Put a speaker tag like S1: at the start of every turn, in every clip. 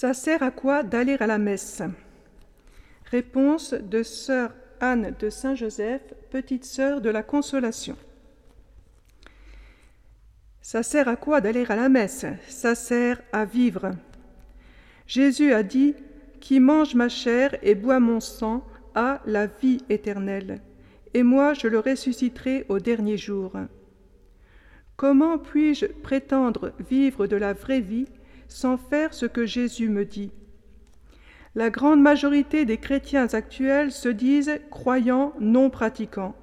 S1: Ça sert à quoi d'aller à la messe? Réponse de sœur Anne de Saint-Joseph, petite sœur de la Consolation. Ça sert à quoi d'aller à la messe? Ça sert à vivre. Jésus a dit Qui mange ma chair et boit mon sang a la vie éternelle, et moi je le ressusciterai au dernier jour. Comment puis-je prétendre vivre de la vraie vie sans faire ce que Jésus me dit La grande majorité des chrétiens actuels se disent croyants non pratiquants.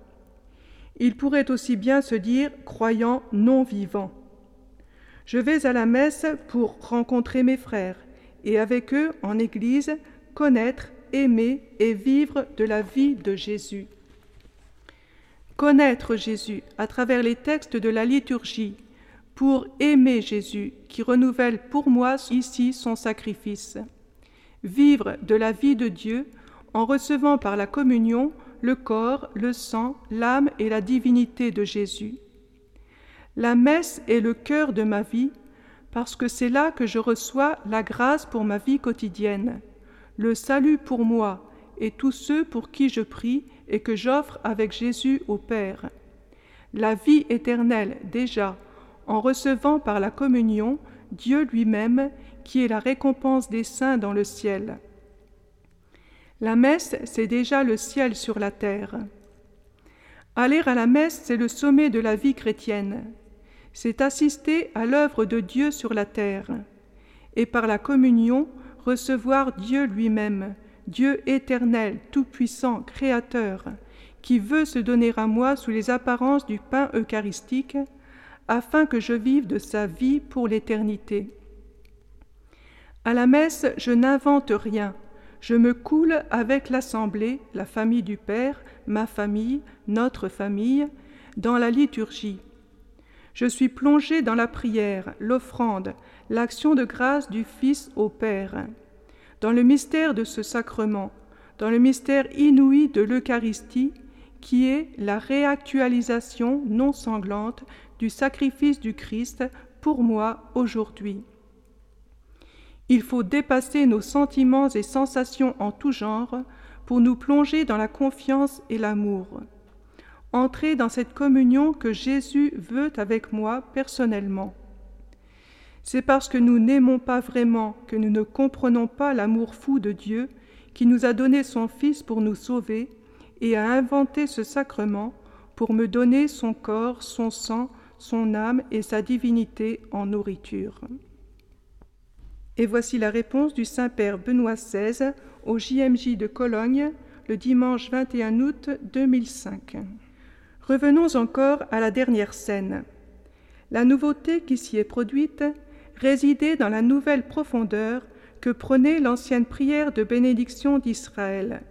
S1: Ils pourraient aussi bien se dire croyants non vivants. Je vais à la messe pour rencontrer mes frères et avec eux en Église connaître, aimer et vivre de la vie de Jésus connaître Jésus à travers les textes de la liturgie, pour aimer Jésus qui renouvelle pour moi ici son sacrifice, vivre de la vie de Dieu en recevant par la communion le corps, le sang, l'âme et la divinité de Jésus. La messe est le cœur de ma vie parce que c'est là que je reçois la grâce pour ma vie quotidienne, le salut pour moi et tous ceux pour qui je prie et que j'offre avec Jésus au Père. La vie éternelle déjà, en recevant par la communion Dieu lui-même, qui est la récompense des saints dans le ciel. La messe, c'est déjà le ciel sur la terre. Aller à la messe, c'est le sommet de la vie chrétienne. C'est assister à l'œuvre de Dieu sur la terre, et par la communion recevoir Dieu lui-même, Dieu éternel, tout-puissant, créateur, qui veut se donner à moi sous les apparences du pain eucharistique, afin que je vive de sa vie pour l'éternité. À la messe, je n'invente rien, je me coule avec l'assemblée, la famille du Père, ma famille, notre famille, dans la liturgie. Je suis plongé dans la prière, l'offrande, l'action de grâce du Fils au Père dans le mystère de ce sacrement, dans le mystère inouï de l'Eucharistie, qui est la réactualisation non sanglante du sacrifice du Christ pour moi aujourd'hui. Il faut dépasser nos sentiments et sensations en tout genre pour nous plonger dans la confiance et l'amour. Entrer dans cette communion que Jésus veut avec moi personnellement. C'est parce que nous n'aimons pas vraiment que nous ne comprenons pas l'amour fou de Dieu qui nous a donné son Fils pour nous sauver et a inventé ce sacrement pour me donner son corps, son sang, son âme et sa divinité en nourriture. Et voici la réponse du Saint-Père Benoît XVI au JMJ de Cologne le dimanche 21 août 2005. Revenons encore à la dernière scène. La nouveauté qui s'y est produite, résidait dans la nouvelle profondeur que prenait l'ancienne prière de bénédiction d'Israël.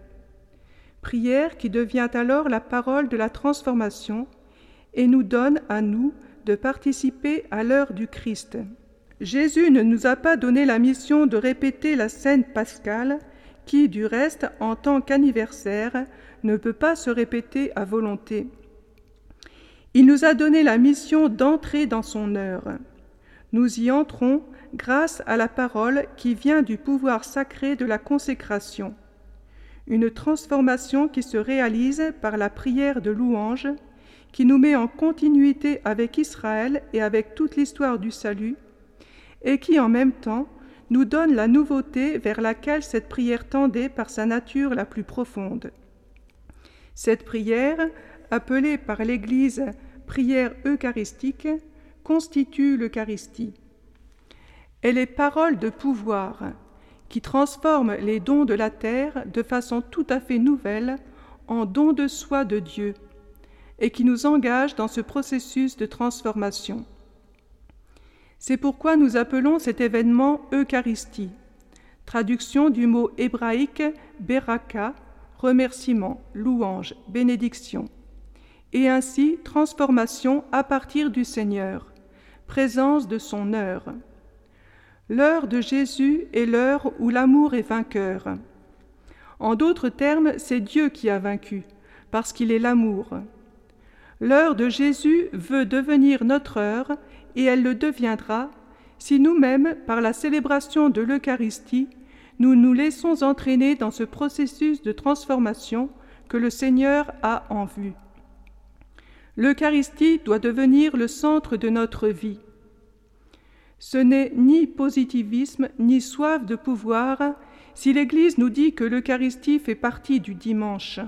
S1: Prière qui devient alors la parole de la transformation et nous donne à nous de participer à l'heure du Christ. Jésus ne nous a pas donné la mission de répéter la scène pascale qui, du reste, en tant qu'anniversaire, ne peut pas se répéter à volonté. Il nous a donné la mission d'entrer dans son heure. Nous y entrons grâce à la parole qui vient du pouvoir sacré de la consécration, une transformation qui se réalise par la prière de louange, qui nous met en continuité avec Israël et avec toute l'histoire du salut, et qui en même temps nous donne la nouveauté vers laquelle cette prière tendait par sa nature la plus profonde. Cette prière, appelée par l'Église prière eucharistique, constitue l'Eucharistie. Elle est parole de pouvoir qui transforme les dons de la terre de façon tout à fait nouvelle en dons de soi de Dieu et qui nous engage dans ce processus de transformation. C'est pourquoi nous appelons cet événement Eucharistie, traduction du mot hébraïque beraka, remerciement, louange, bénédiction, et ainsi transformation à partir du Seigneur, présence de son heure. L'heure de Jésus est l'heure où l'amour est vainqueur. En d'autres termes, c'est Dieu qui a vaincu, parce qu'il est l'amour. L'heure de Jésus veut devenir notre heure, et elle le deviendra si nous-mêmes, par la célébration de l'Eucharistie, nous nous laissons entraîner dans ce processus de transformation que le Seigneur a en vue. L'Eucharistie doit devenir le centre de notre vie. Ce n'est ni positivisme ni soif de pouvoir si l'Église nous dit que l'Eucharistie fait partie du dimanche.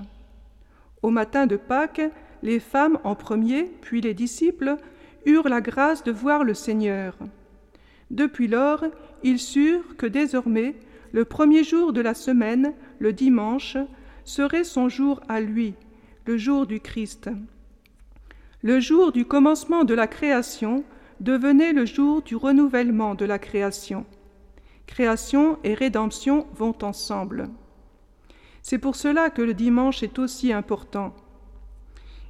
S1: Au matin de Pâques, les femmes en premier, puis les disciples, eurent la grâce de voir le Seigneur. Depuis lors, ils surent que désormais, le premier jour de la semaine, le dimanche, serait son jour à lui, le jour du Christ. Le jour du commencement de la création devenait le jour du renouvellement de la création. Création et rédemption vont ensemble. C'est pour cela que le dimanche est aussi important.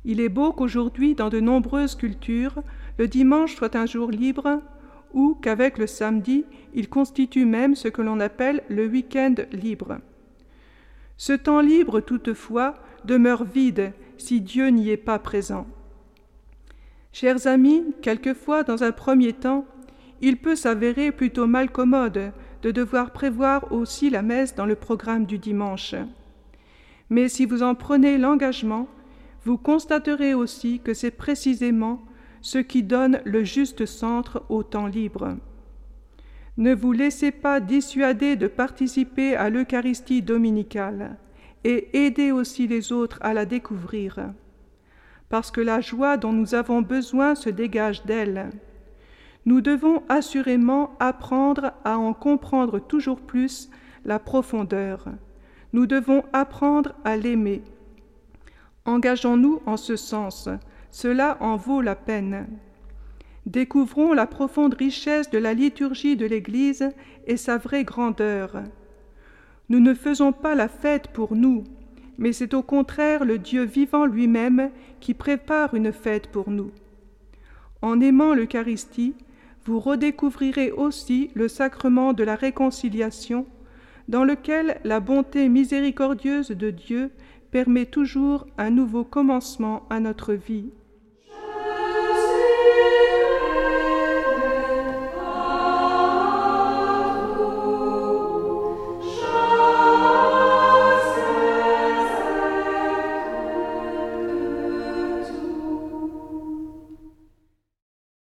S1: Il est beau qu'aujourd'hui, dans de nombreuses cultures, le dimanche soit un jour libre ou qu'avec le samedi, il constitue même ce que l'on appelle le week-end libre. Ce temps libre, toutefois, demeure vide si Dieu n'y est pas présent. Chers amis, quelquefois, dans un premier temps, il peut s'avérer plutôt mal commode de devoir prévoir aussi la messe dans le programme du dimanche. Mais si vous en prenez l'engagement, vous constaterez aussi que c'est précisément ce qui donne le juste centre au temps libre. Ne vous laissez pas dissuader de participer à l'Eucharistie dominicale et aidez aussi les autres à la découvrir, parce que la joie dont nous avons besoin se dégage d'elle. Nous devons assurément apprendre à en comprendre toujours plus la profondeur. Nous devons apprendre à l'aimer. Engageons-nous en ce sens, cela en vaut la peine. Découvrons la profonde richesse de la liturgie de l'Église et sa vraie grandeur. Nous ne faisons pas la fête pour nous, mais c'est au contraire le Dieu vivant lui-même qui prépare une fête pour nous. En aimant l'Eucharistie, vous redécouvrirez aussi le sacrement de la réconciliation, dans lequel la bonté miséricordieuse de Dieu permet toujours un nouveau commencement à notre vie.